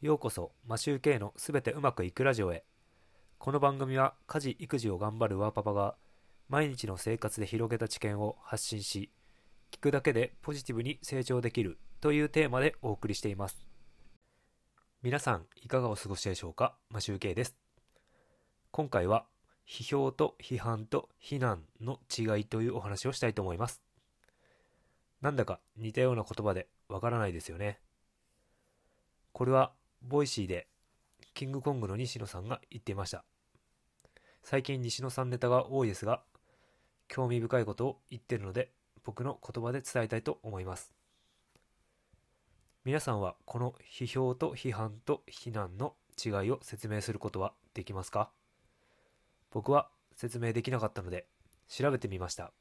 ようこそマシューケイのすべてうまくいくラジオへ。この番組は家事育児を頑張るワーパパが毎日の生活で広げた知見を発信し聞くだけでポジティブに成長できるというテーマでお送りしています。皆さんいかがお過ごしでしょうか？マシューケイです。今回は批評と批判と非難の違いというお話をしたいと思います。なんだか似たような言葉でわからないですよね。これは Voicy でキングコングの西野さんが言っていました。最近西野さんネタが多いですが興味深いことを言ってるので僕の言葉で伝えたいと思います。皆さんはこの批評と批判と非難の違いを説明することはできますか？僕は説明できなかったので調べてみました。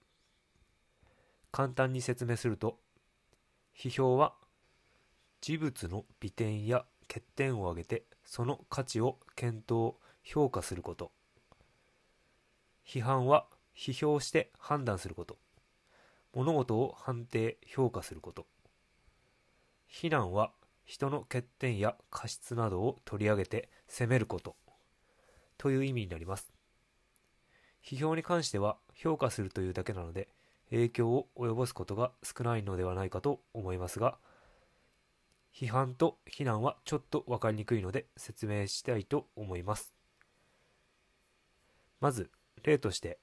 簡単に説明すると批評は事物の美点や欠点を挙げてその価値を検討評価すること。批判は批評して判断すること。物事を判定評価すること。非難は人の欠点や過失などを取り上げて責めること。という意味になります。批評に関しては評価するというだけなので影響を及ぼすことが少ないのではないかと思いますが批判と非難はちょっと分かりにくいので説明したいと思います。まず例として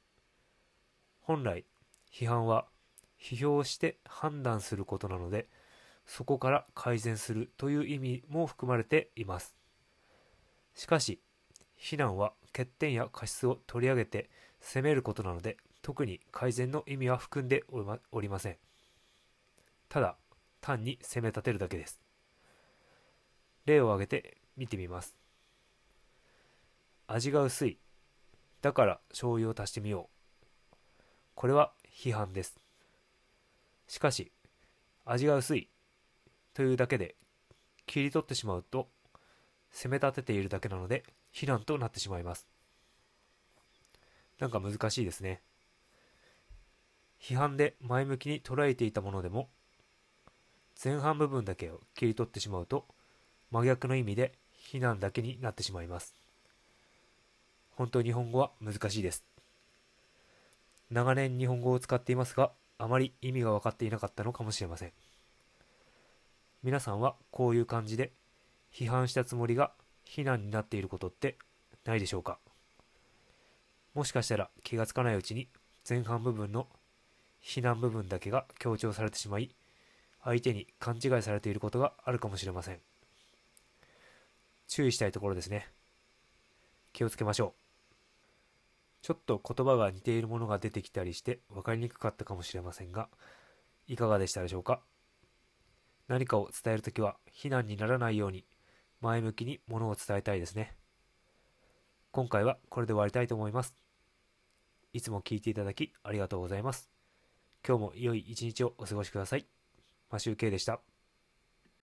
本来批判は批評して判断することなのでそこから改善するという意味も含まれています。しかし非難は欠点や過失を取り上げて責めることなので特に改善の意味は含んでおりません。ただ単に責め立てるだけです。例を挙げて見てみます。味が薄い。だから醤油を足してみよう。これは批判です。しかし味が薄い。というだけで切り取ってしまうと責め立てているだけなので非難となってしまいます。なんか難しいですね。批判で前向きに捉えていたものでも前半部分だけを切り取ってしまうと真逆の意味で非難だけになってしまいます。本当日本語は難しいです。長年日本語を使っていますが、あまり意味が分かっていなかったのかもしれません。皆さんはこういう感じで批判したつもりが非難になっていることってないでしょうかもしかしたら気がつかないうちに前半部分の非難部分だけが強調されてしまい相手に勘違いされていることがあるかもしれません。注意したいところですね。気をつけましょう。ちょっと言葉が似ているものが出てきたりして分かりにくかったかもしれませんが、いかがでしたでしょうか？何かを伝えるときは非難にならないように前向きにものを伝えたいですね。今回はこれで終わりたいと思います。いつも聞いていただきありがとうございます。今日も良い一日をお過ごしください。マシュウケイでした。